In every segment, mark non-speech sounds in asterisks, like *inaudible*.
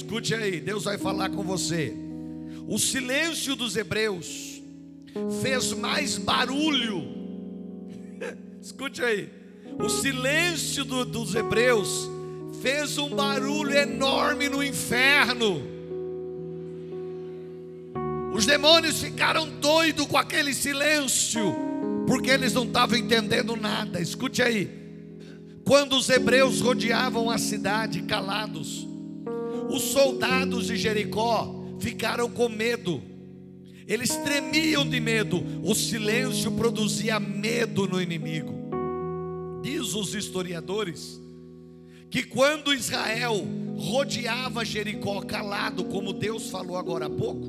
escute aí, Deus vai falar com você. O silêncio dos hebreus fez mais barulho. *laughs* escute aí. O silêncio do, dos hebreus fez um barulho enorme no inferno. Os demônios ficaram doidos com aquele silêncio, porque eles não estavam entendendo nada. Escute aí. Quando os hebreus rodeavam a cidade calados, os soldados de Jericó ficaram com medo. Eles tremiam de medo. O silêncio produzia medo no inimigo. Diz os historiadores que quando Israel rodeava Jericó calado, como Deus falou agora há pouco,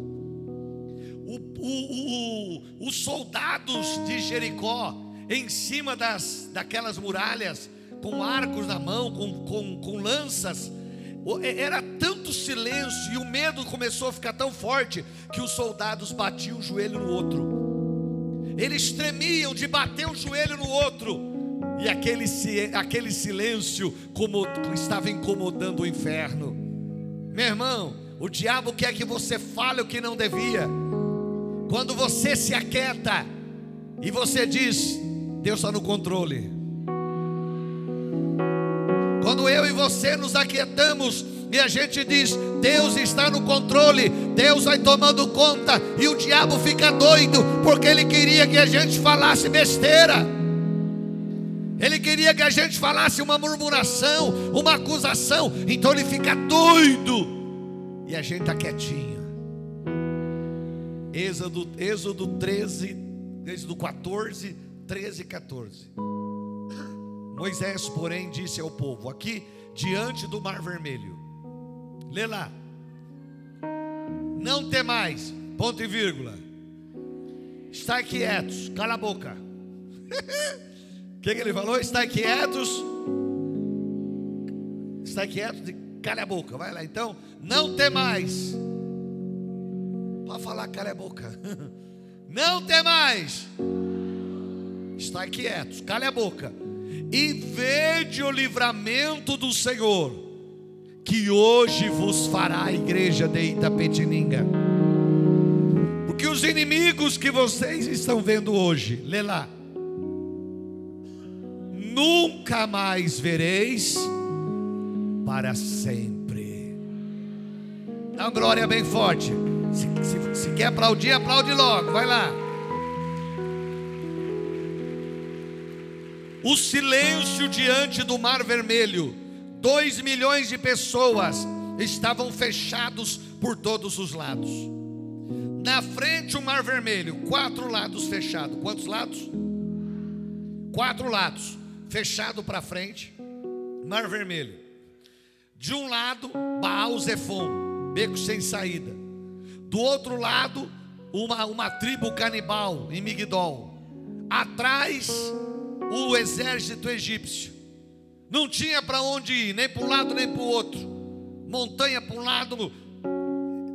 o, o, o, os soldados de Jericó, em cima das, daquelas muralhas, com arcos na mão, com, com, com lanças, era tanto silêncio e o medo começou a ficar tão forte que os soldados batiam o joelho no outro. Eles tremiam de bater o joelho no outro. E aquele, aquele silêncio como, estava incomodando o inferno. Meu irmão, o diabo quer que você fale o que não devia. Quando você se aquieta e você diz, Deus está no controle. Você nos aquietamos e a gente diz: Deus está no controle, Deus vai tomando conta, e o diabo fica doido, porque ele queria que a gente falasse besteira. Ele queria que a gente falasse uma murmuração, uma acusação. Então ele fica doido. E a gente está quietinho. Êxodo, Êxodo 13, Êxodo 14, 13 e 14. Moisés, porém, disse ao povo: aqui diante do mar vermelho. Lê lá. Não temais, ponto e vírgula. Estai quietos, cala a boca. O *laughs* que, que, ele falou? Estai quietos. Estai quietos cala a boca. Vai lá então. Não temais. Pode falar, cala a boca. *laughs* Não temais. Estai quietos, cala a boca e vede o livramento do Senhor, que hoje vos fará a igreja de Itapetininga. Porque os inimigos que vocês estão vendo hoje, lê lá, nunca mais vereis para sempre. Dá uma glória bem forte. Se, se, se quer aplaudir, aplaude logo, vai lá. O silêncio diante do Mar Vermelho. Dois milhões de pessoas estavam fechados por todos os lados. Na frente o Mar Vermelho, quatro lados fechados. Quantos lados? Quatro lados, fechado para frente, Mar Vermelho. De um lado, Baal Zefon, beco sem saída. Do outro lado, uma, uma tribo canibal em Migdol. Atrás, o exército egípcio. Não tinha para onde ir, nem para um lado nem para o outro. Montanha para um lado,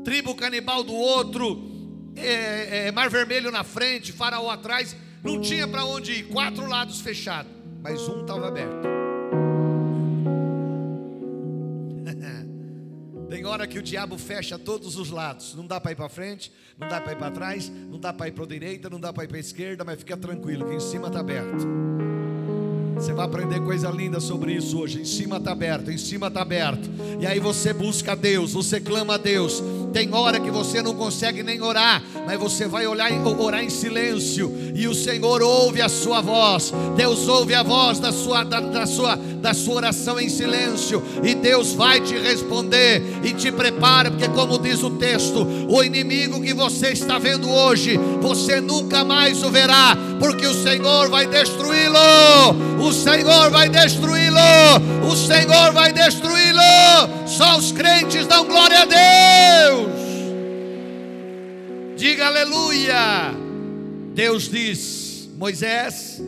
tribo canibal do outro, é, é, Mar Vermelho na frente, Faraó atrás. Não tinha para onde ir, quatro lados fechados, mas um estava aberto. *laughs* Tem hora que o diabo fecha todos os lados. Não dá para ir para frente, não dá para ir para trás, não dá para ir para a direita, não dá para ir para a esquerda, mas fica tranquilo que em cima está aberto. Você vai aprender coisa linda sobre isso hoje. Em cima está aberto, em cima está aberto. E aí você busca a Deus, você clama a Deus. Tem hora que você não consegue nem orar, mas você vai olhar, orar em silêncio e o Senhor ouve a sua voz. Deus ouve a voz da sua, da, da sua, da sua oração em silêncio e Deus vai te responder e te prepara, porque como diz o texto, o inimigo que você está vendo hoje, você nunca mais o verá, porque o Senhor vai destruí-lo. O Senhor vai destruí-lo. O Senhor vai destruí-lo. Só os crentes dão glória a Deus. Diga aleluia. Deus diz: Moisés,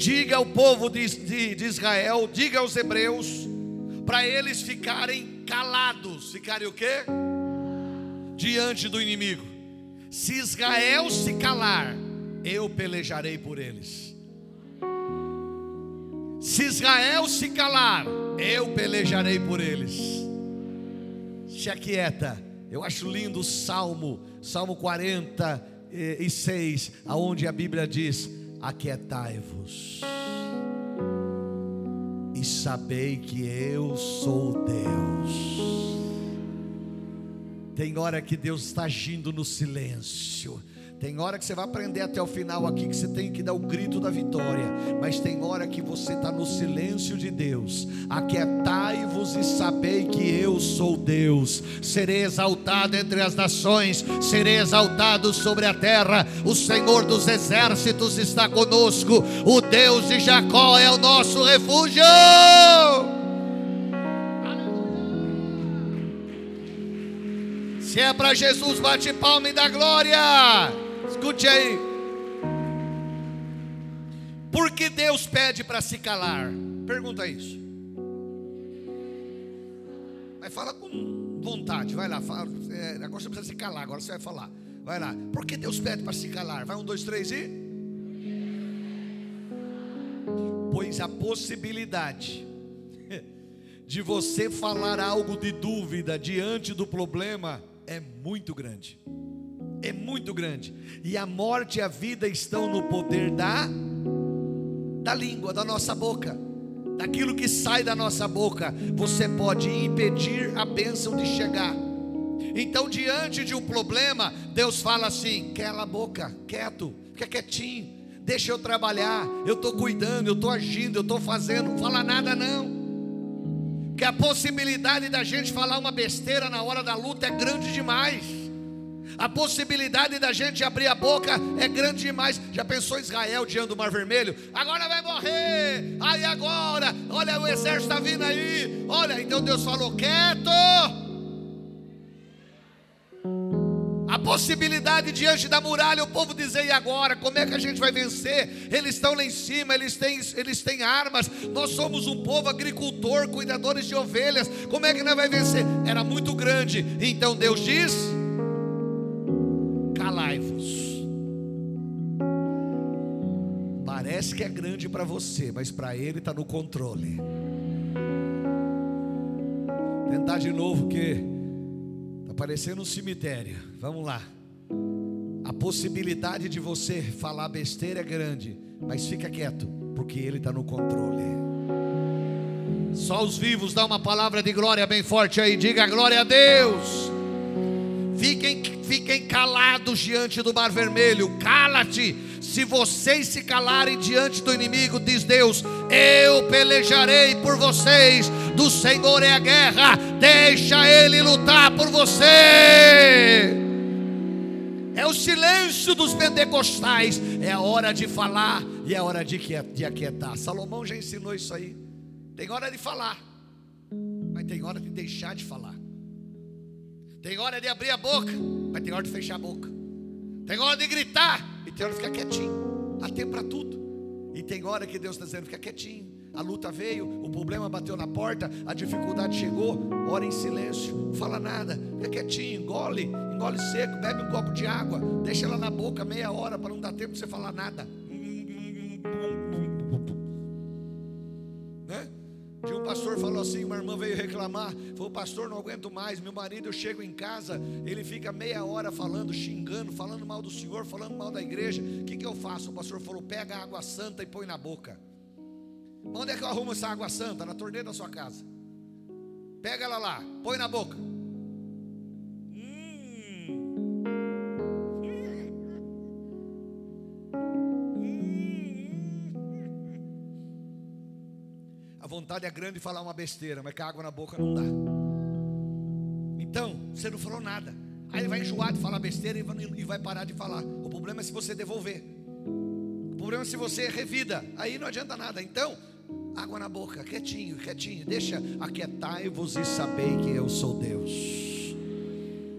diga ao povo de, de, de Israel, diga aos hebreus, para eles ficarem calados. Ficarem o quê? Diante do inimigo. Se Israel se calar, eu pelejarei por eles. Se Israel se calar, eu pelejarei por eles. se aquieta. Eu acho lindo o Salmo, Salmo 46, aonde a Bíblia diz: Aquietai-vos e sabei que eu sou Deus. Tem hora que Deus está agindo no silêncio. Tem hora que você vai aprender até o final aqui que você tem que dar o grito da vitória, mas tem hora que você está no silêncio de Deus. Aquietai-vos e sabei que eu sou Deus. Serei exaltado entre as nações, serei exaltado sobre a terra. O Senhor dos exércitos está conosco. O Deus de Jacó é o nosso refúgio. Se é para Jesus, bate palma e dá glória. Escute aí. Por que Deus pede para se calar? Pergunta isso. Vai falar com vontade, vai lá. Fala, é, agora você precisa se calar, agora você vai falar. Vai lá. Por que Deus pede para se calar? Vai um, dois, três e. Pois a possibilidade *laughs* de você falar algo de dúvida diante do problema é muito grande. É muito grande. E a morte e a vida estão no poder da da língua, da nossa boca. Daquilo que sai da nossa boca, você pode impedir a bênção de chegar. Então, diante de um problema, Deus fala assim: cala a boca, quieto, fica quietinho, deixa eu trabalhar, eu estou cuidando, eu estou agindo, eu estou fazendo, não fala nada não que a possibilidade da gente falar uma besteira na hora da luta é grande demais. A possibilidade da gente abrir a boca é grande demais. Já pensou Israel diante do Mar Vermelho? Agora vai morrer. Aí agora, olha o exército está vindo aí. Olha, então Deus falou: quieto. A possibilidade diante da muralha, o povo dizer, e agora? Como é que a gente vai vencer? Eles estão lá em cima, eles têm, eles têm armas. Nós somos um povo agricultor, cuidadores de ovelhas. Como é que nós vai vencer? Era muito grande. Então Deus diz: Parece que é grande para você, mas para Ele está no controle. Tentar de novo que parecendo um cemitério. Vamos lá. A possibilidade de você falar besteira é grande, mas fica quieto, porque Ele está no controle. Só os vivos dá uma palavra de glória bem forte aí. Diga glória a Deus. Fiquem, fiquem calados diante do mar vermelho. Cala-te. Se vocês se calarem diante do inimigo, diz Deus, eu pelejarei por vocês do Senhor é a guerra, deixa Ele lutar por você. É o silêncio dos pentecostais, é a hora de falar e é a hora de, de aquietar. Salomão já ensinou isso aí. Tem hora de falar, mas tem hora de deixar de falar. Tem hora de abrir a boca, mas tem hora de fechar a boca. Tem hora de gritar e tem hora de ficar quietinho. Há tempo para tudo. E tem hora que Deus está dizendo: fica quietinho a luta veio, o problema bateu na porta, a dificuldade chegou, ora em silêncio, não fala nada, fica quietinho, engole, engole seco, bebe um copo de água, deixa ela na boca meia hora para não dar tempo de você falar nada. Um pastor falou assim, uma irmã veio reclamar, falou, pastor, não aguento mais, meu marido, eu chego em casa, ele fica meia hora falando, xingando, falando mal do Senhor, falando mal da igreja, o que, que eu faço? O pastor falou, pega a água santa e põe na boca. Onde é que eu arrumo essa água santa? Na torneira da sua casa. Pega ela lá, põe na boca. Vontade é grande de falar uma besteira, mas com a água na boca não dá. Então, você não falou nada. Aí ele vai enjoar de falar besteira e vai parar de falar. O problema é se você devolver. O problema é se você revida. Aí não adianta nada. Então, água na boca, quietinho, quietinho. Deixa, aquietai-vos e sabei que eu sou Deus.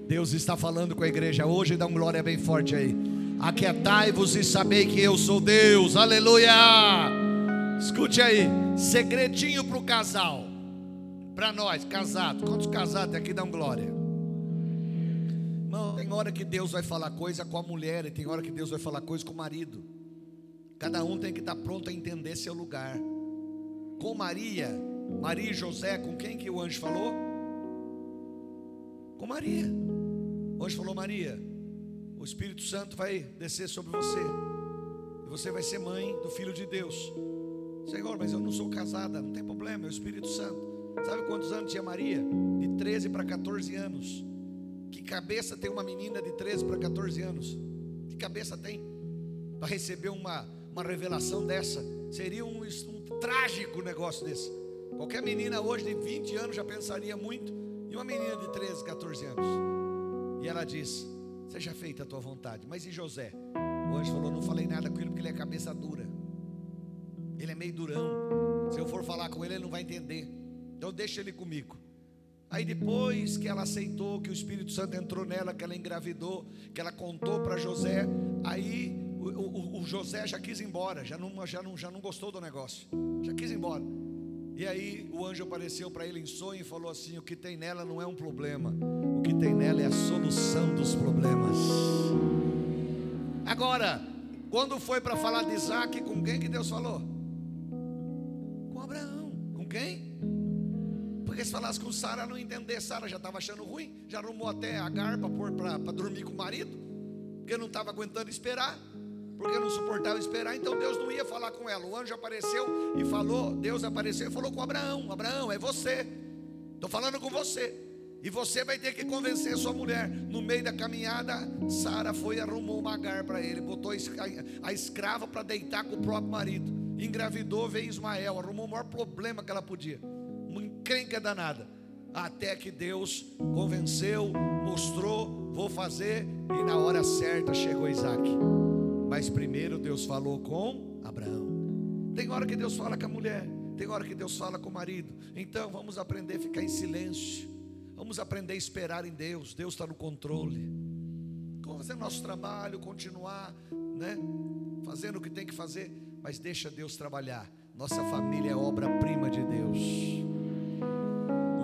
Deus está falando com a igreja hoje, dá um glória bem forte aí. Aquietai-vos e sabei que eu sou Deus, aleluia. Escute aí, segredinho para o casal, para nós, casados. Quantos casados aqui dão glória? Não, tem hora que Deus vai falar coisa com a mulher, e tem hora que Deus vai falar coisa com o marido. Cada um tem que estar pronto a entender seu lugar com Maria, Maria e José, com quem que o anjo falou? com Maria. O anjo falou: Maria, o Espírito Santo vai descer sobre você, e você vai ser mãe do Filho de Deus. Senhor, mas eu não sou casada, não tem problema, é o Espírito Santo. Sabe quantos anos tinha Maria? De 13 para 14 anos. Que cabeça tem uma menina de 13 para 14 anos? Que cabeça tem? Para receber uma, uma revelação dessa? Seria um, um trágico negócio desse. Qualquer menina hoje de 20 anos já pensaria muito. E uma menina de 13, 14 anos. E ela diz: Seja feita a tua vontade. Mas e José? O anjo falou: Não falei nada com ele porque ele é cabeça dura. Ele é meio durão. Se eu for falar com ele, ele não vai entender. Então deixa ele comigo. Aí depois que ela aceitou, que o Espírito Santo entrou nela, que ela engravidou, que ela contou para José, aí o, o, o, José já quis ir embora, já não, já, não, já não gostou do negócio, já quis ir embora. E aí o anjo apareceu para ele em sonho e falou assim: O que tem nela não é um problema, o que tem nela é a solução dos problemas. Agora, quando foi para falar de Isaac, com quem que Deus falou? Porque se falasse com Sara, não entender. Sara já estava achando ruim, já arrumou até a garpa para dormir com o marido, porque não estava aguentando esperar, porque não suportava esperar. Então Deus não ia falar com ela. O anjo apareceu e falou. Deus apareceu e falou com Abraão: Abraão, é você. Estou falando com você. E você vai ter que convencer sua mulher. No meio da caminhada, Sara foi e arrumou uma gar para ele, botou a escrava para deitar com o próprio marido. Engravidou, veio Ismael, arrumou o maior problema que ela podia uma encrenca danada. Até que Deus convenceu, mostrou, vou fazer, e na hora certa chegou Isaac. Mas primeiro Deus falou com Abraão. Tem hora que Deus fala com a mulher, tem hora que Deus fala com o marido. Então vamos aprender a ficar em silêncio. Vamos aprender a esperar em Deus. Deus está no controle. Vamos fazer nosso trabalho, continuar, né? Fazendo o que tem que fazer, mas deixa Deus trabalhar. Nossa família é obra-prima de Deus.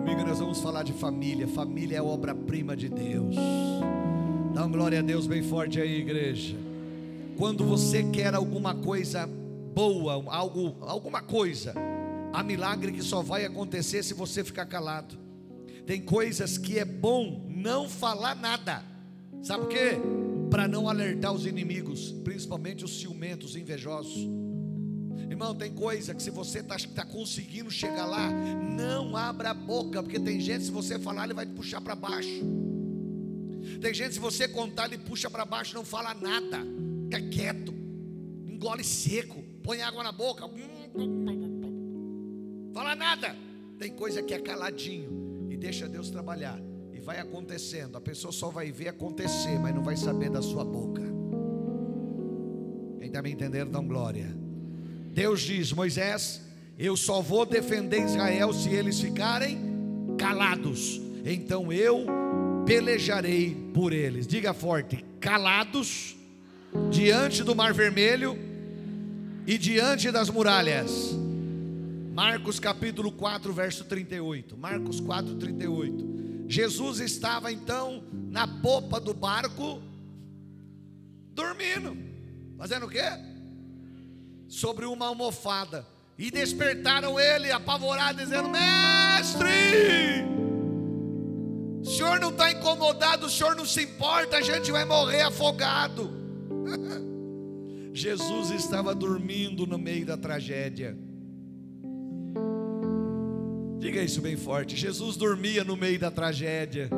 Domingo nós vamos falar de família. Família é obra-prima de Deus. Dá uma glória a Deus bem forte aí, igreja. Quando você quer alguma coisa boa, algo, alguma coisa, há milagre que só vai acontecer se você ficar calado. Tem coisas que é bom não falar nada. Sabe por quê? Para não alertar os inimigos, principalmente os ciumentos, invejosos. Irmão, tem coisa que se você está tá conseguindo chegar lá, não abra a boca, porque tem gente, se você falar, ele vai te puxar para baixo. Tem gente, se você contar, ele puxa para baixo, não fala nada, fica quieto, engole seco, põe água na boca, fala nada. Tem coisa que é caladinho e deixa Deus trabalhar, e vai acontecendo. A pessoa só vai ver acontecer, mas não vai saber da sua boca. Quem está me entendendo, dá glória. Deus diz: Moisés, eu só vou defender Israel se eles ficarem calados. Então eu pelejarei por eles. Diga forte: calados diante do Mar Vermelho e diante das muralhas. Marcos capítulo 4, verso 38. Marcos 4, 38. Jesus estava então na popa do barco, dormindo, fazendo o quê? Sobre uma almofada e despertaram ele apavorado, dizendo: Mestre, o senhor não está incomodado, o senhor não se importa, a gente vai morrer afogado. *laughs* Jesus estava dormindo no meio da tragédia. Diga isso bem forte. Jesus dormia no meio da tragédia.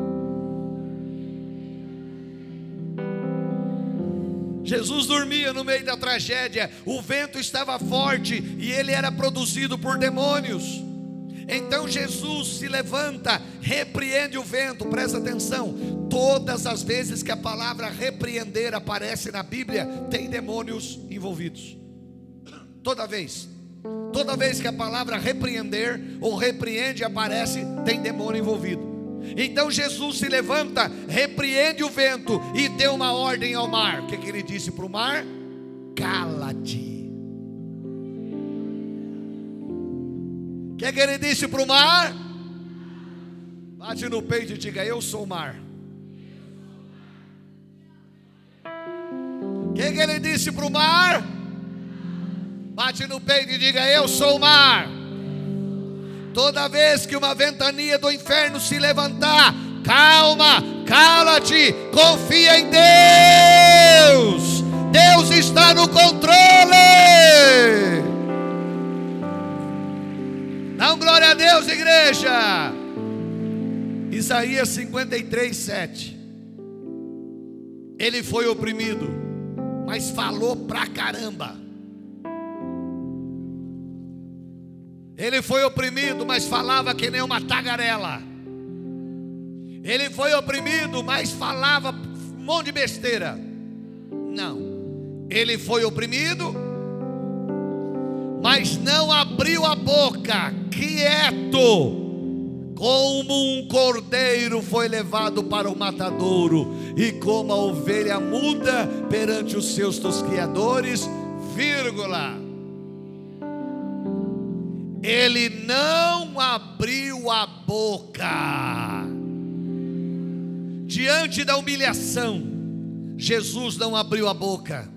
Jesus dormia no meio da tragédia, o vento estava forte e ele era produzido por demônios. Então Jesus se levanta, repreende o vento, presta atenção. Todas as vezes que a palavra repreender aparece na Bíblia, tem demônios envolvidos. Toda vez. Toda vez que a palavra repreender ou repreende aparece, tem demônio envolvido. Então Jesus se levanta, repreende o vento e deu uma ordem ao mar. O que, que ele disse para o mar? Cala-te. O que, que ele disse para o mar? Bate no peito e diga: Eu sou o mar. O que, que ele disse para o mar? Bate no peito e diga: Eu sou o mar. Toda vez que uma ventania do inferno se levantar, calma, cala-te, confia em Deus. Deus está no controle. Dá um glória a Deus, igreja. Isaías 53, 7. Ele foi oprimido, mas falou pra caramba. Ele foi oprimido, mas falava que nem uma tagarela. Ele foi oprimido, mas falava um monte de besteira. Não. Ele foi oprimido, mas não abriu a boca, quieto. Como um cordeiro foi levado para o matadouro, e como a ovelha muda perante os seus tosquiadores, vírgula. Ele não abriu a boca. Diante da humilhação, Jesus não abriu a boca.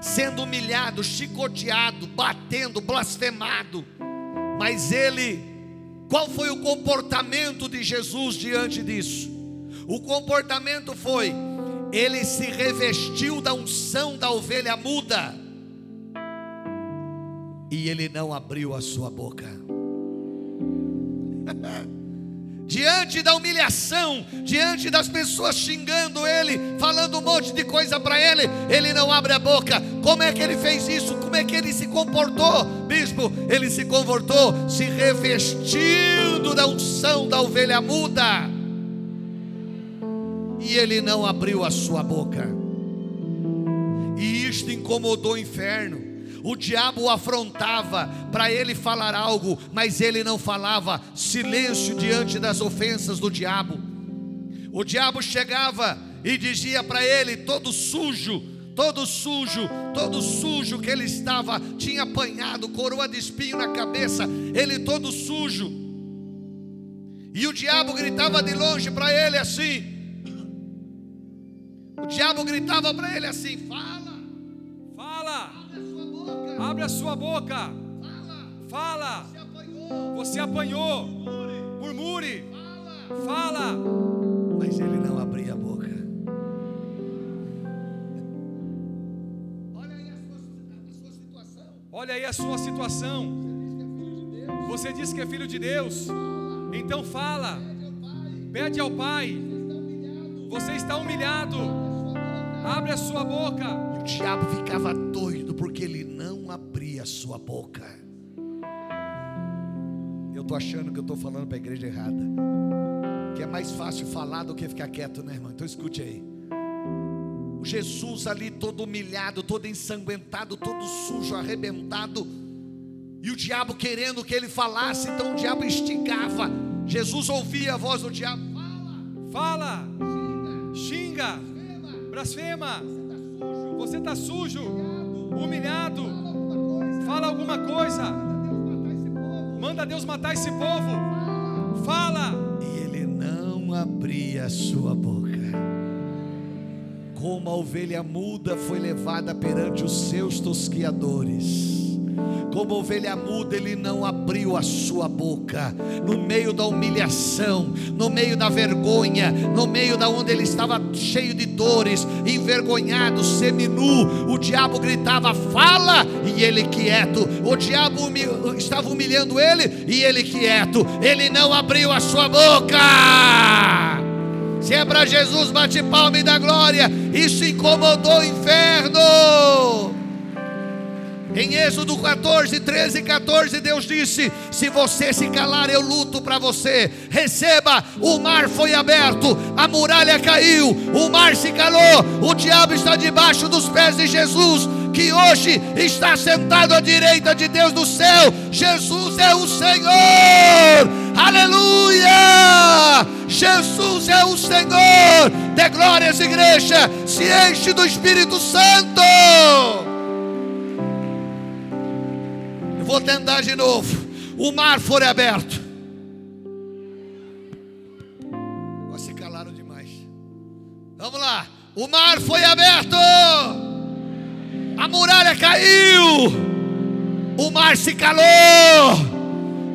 Sendo humilhado, chicoteado, batendo, blasfemado. Mas ele, qual foi o comportamento de Jesus diante disso? O comportamento foi: ele se revestiu da unção da ovelha muda e ele não abriu a sua boca. *laughs* diante da humilhação, diante das pessoas xingando ele, falando um monte de coisa para ele, ele não abre a boca. Como é que ele fez isso? Como é que ele se comportou, bispo? Ele se comportou se revestindo da unção da ovelha muda. E ele não abriu a sua boca. E isto incomodou o inferno. O diabo o afrontava para ele falar algo, mas ele não falava. Silêncio diante das ofensas do diabo. O diabo chegava e dizia para ele, todo sujo, todo sujo, todo sujo que ele estava, tinha apanhado coroa de espinho na cabeça, ele todo sujo. E o diabo gritava de longe para ele assim. O diabo gritava para ele assim: Fala. Abre a sua boca. Fala. Você apanhou. Murmure. Fala. Mas ele não abria a boca. Olha aí a sua situação. Você diz que é filho de Deus. Então fala. Pede ao Pai. Você está humilhado. Abre a sua boca. O diabo ficava doido porque ele a sua boca. Eu estou achando que eu estou falando para a igreja errada. Que é mais fácil falar do que ficar quieto, né, irmão? Então escute aí. O Jesus ali todo humilhado, todo ensanguentado, todo sujo, arrebentado. E o diabo querendo que ele falasse, então o diabo instigava. Jesus ouvia a voz do diabo: Fala, fala, xinga, blasfema. Você está sujo, humilhado. Fala alguma coisa. Manda Deus matar esse povo. Fala. E ele não abria a sua boca. Como a ovelha muda foi levada perante os seus tosquiadores como ovelha muda, ele não abriu a sua boca. No meio da humilhação, no meio da vergonha, no meio da onde ele estava cheio de dores, envergonhado, seminu, o diabo gritava: "Fala!" e ele quieto. O diabo humil... estava humilhando ele e ele quieto. Ele não abriu a sua boca. Se é para Jesus, bate palma e dá glória. Isso incomodou o inferno. Em Êxodo 14, 13 e 14, Deus disse: Se você se calar, eu luto para você. Receba, o mar foi aberto, a muralha caiu, o mar se calou, o diabo está debaixo dos pés de Jesus, que hoje está sentado à direita de Deus do céu. Jesus é o Senhor, aleluia! Jesus é o Senhor, de glórias, igreja, se enche do Espírito Santo. Vou tentar de novo. O mar foi aberto. Se calaram demais. Vamos lá. O mar foi aberto. A muralha caiu. O mar se calou.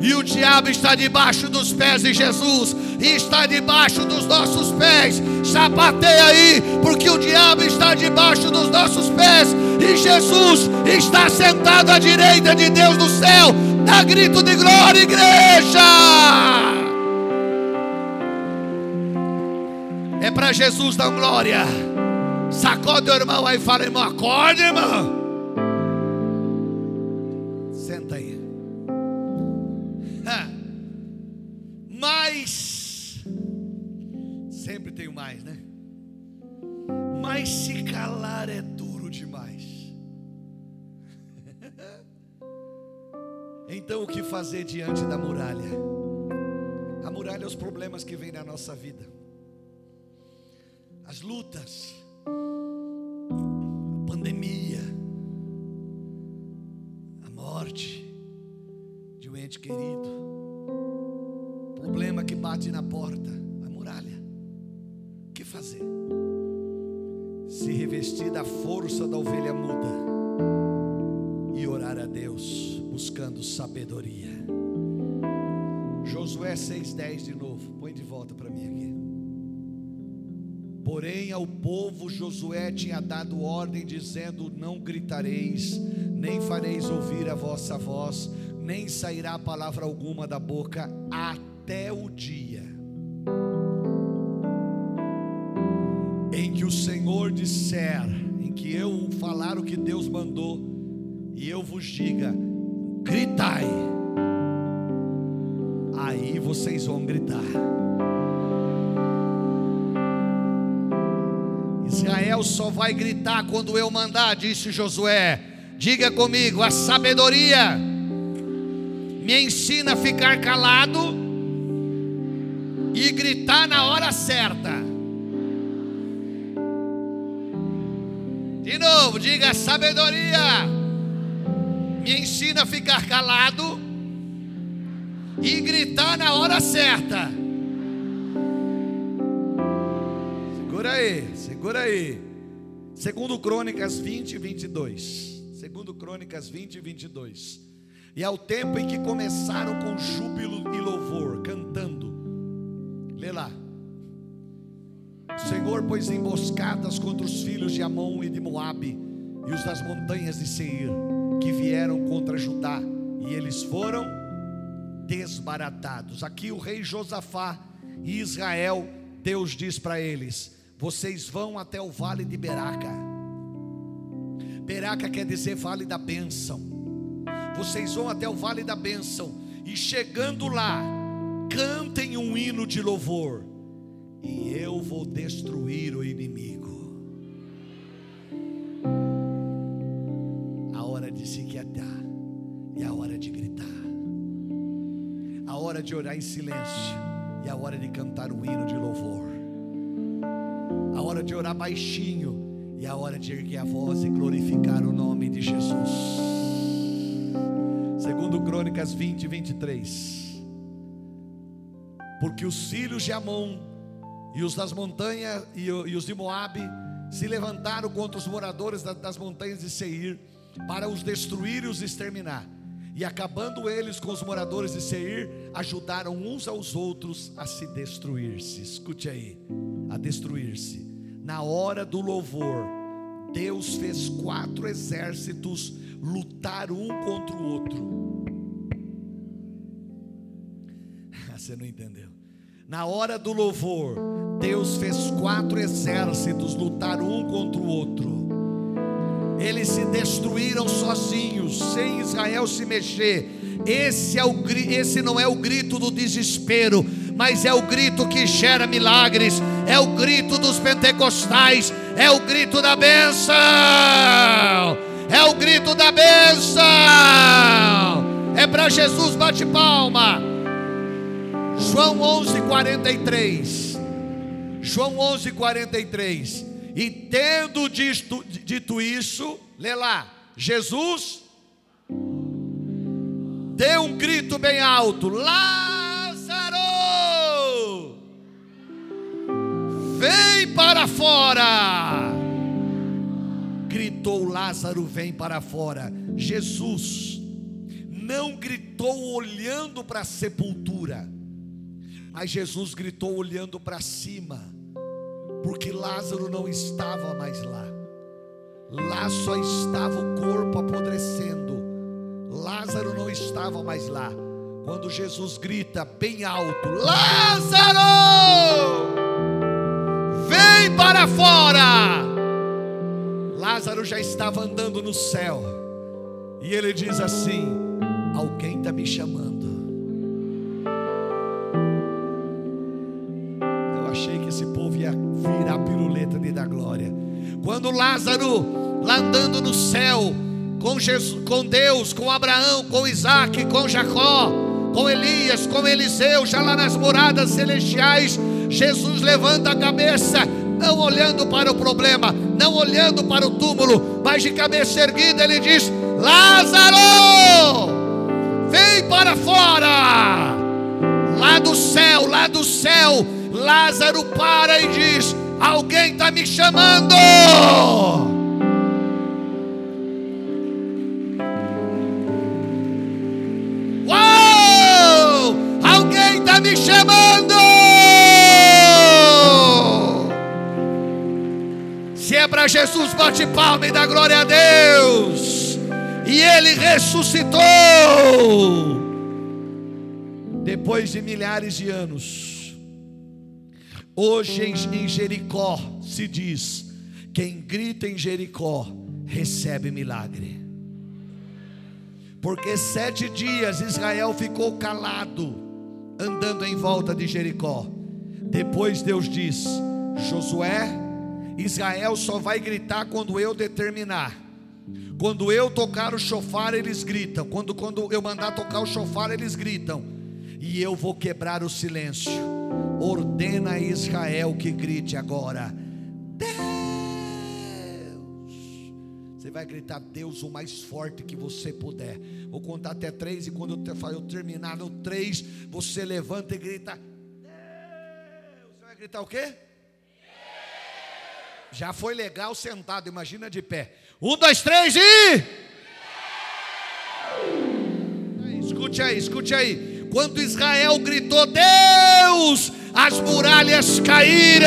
E o diabo está debaixo dos pés de Jesus. E está debaixo dos nossos pés. Sapateia aí, porque o diabo está debaixo dos nossos pés e Jesus está sentado à direita de Deus no céu. Dá grito de glória, igreja! É para Jesus dar glória. Sacode o irmão aí e fala, irmão, acorde, irmão. Senta aí. Sempre tem mais, né? Mas se calar é duro demais. *laughs* Então o que fazer diante da muralha? A muralha é os problemas que vêm na nossa vida, as lutas, a pandemia, a morte de um ente querido, problema que bate na porta, fazer? Se revestir da força da ovelha muda e orar a Deus, buscando sabedoria. Josué 6,10 de novo, põe de volta para mim aqui. Porém, ao povo Josué tinha dado ordem, dizendo: Não gritareis, nem fareis ouvir a vossa voz, nem sairá palavra alguma da boca, até o dia disser, em que eu falar o que Deus mandou, e eu vos diga: gritai, aí vocês vão gritar. Israel só vai gritar quando eu mandar, disse Josué. Diga comigo, a sabedoria me ensina a ficar calado e gritar na hora certa. De novo, diga: sabedoria me ensina a ficar calado e gritar na hora certa. Segura aí, segura aí. Segundo Crônicas 20, 22. Segundo Crônicas 20, 22. E ao tempo em que começaram com júbilo e louvor, cantando. Lê lá. Senhor pôs emboscadas contra os filhos de Amon e de Moabe e os das montanhas de Seir, que vieram contra Judá, e eles foram desbaratados. Aqui o rei Josafá e Israel, Deus diz para eles: vocês vão até o vale de Beraca. Beraca quer dizer vale da bênção. Vocês vão até o vale da bênção e chegando lá, cantem um hino de louvor, e eu vou destruir o inimigo. A hora de se quietar e a hora de gritar, a hora de orar em silêncio e a hora de cantar o hino de louvor, a hora de orar baixinho e a hora de erguer a voz e glorificar o nome de Jesus. Segundo Crônicas 20, 23 porque os filhos de Amon e os das montanhas e, os de Moabe se levantaram contra os moradores das montanhas de Seir para os destruir e os exterminar. E acabando eles com os moradores de Seir, ajudaram uns aos outros a se destruir-se. Escute aí, a destruir-se. Na hora do louvor, Deus fez quatro exércitos lutar um contra o outro. *laughs* Você não entendeu? Na hora do louvor, Deus fez quatro exércitos lutar um contra o outro. Eles se destruíram sozinhos, sem Israel se mexer. Esse, é o, esse não é o grito do desespero, mas é o grito que gera milagres, é o grito dos pentecostais, é o grito da bênção, é o grito da bênção. É para Jesus, bate palma. João 11, 43. João 11, 43. E tendo dito, dito isso, lê lá, Jesus deu um grito bem alto: Lázaro, vem para fora. Gritou Lázaro, vem para fora. Jesus não gritou olhando para a sepultura Mas Jesus gritou olhando para cima, porque Lázaro não estava mais lá. Lá só estava o corpo apodrecendo. Lázaro não estava mais lá. Quando Jesus grita bem alto: Lázaro, vem para fora. Lázaro já estava andando no céu. E ele diz assim: Alguém está me chamando. Quando Lázaro, lá andando no céu, com, Jesus, com Deus, com Abraão, com Isaac, com Jacó, com Elias, com Eliseu, já lá nas moradas celestiais, Jesus levanta a cabeça, não olhando para o problema, não olhando para o túmulo, mas de cabeça erguida, ele diz: Lázaro, vem para fora. Lá do céu, lá do céu, Lázaro para e diz: Alguém está me chamando. Uau! Alguém está me chamando. Se é para Jesus, bate palma e dá glória a Deus. E ele ressuscitou. Depois de milhares de anos. Hoje em Jericó se diz: quem grita em Jericó recebe milagre. Porque sete dias Israel ficou calado, andando em volta de Jericó. Depois Deus diz: Josué, Israel só vai gritar quando eu determinar. Quando eu tocar o chofar, eles gritam. Quando, quando eu mandar tocar o chofar, eles gritam. E eu vou quebrar o silêncio ordena a Israel que grite agora: Deus. Você vai gritar Deus o mais forte que você puder. Vou contar até três, e quando eu terminar no três, você levanta e grita: Deus. Você vai gritar o quê? Já foi legal sentado, imagina de pé. Um, dois, três e. Escute aí, escute aí. Quando Israel gritou, Deus, as muralhas caíram.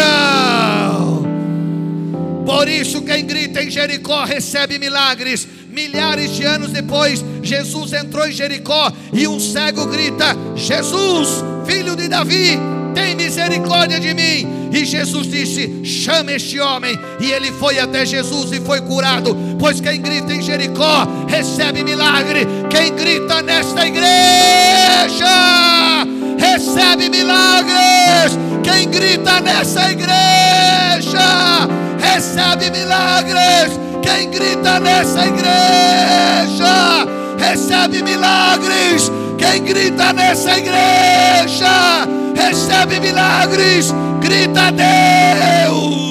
Por isso, quem grita em Jericó recebe milagres. Milhares de anos depois, Jesus entrou em Jericó e um cego grita: Jesus, filho de Davi, tem misericórdia de mim. E Jesus disse: Chame este homem. E ele foi até Jesus e foi curado. Pois quem grita em Jericó recebe milagre. Quem grita nesta igreja recebe milagres. Quem grita nessa igreja recebe milagres. Quem grita nessa igreja recebe milagres. Quem grita nessa igreja recebe milagres. Grita Deus.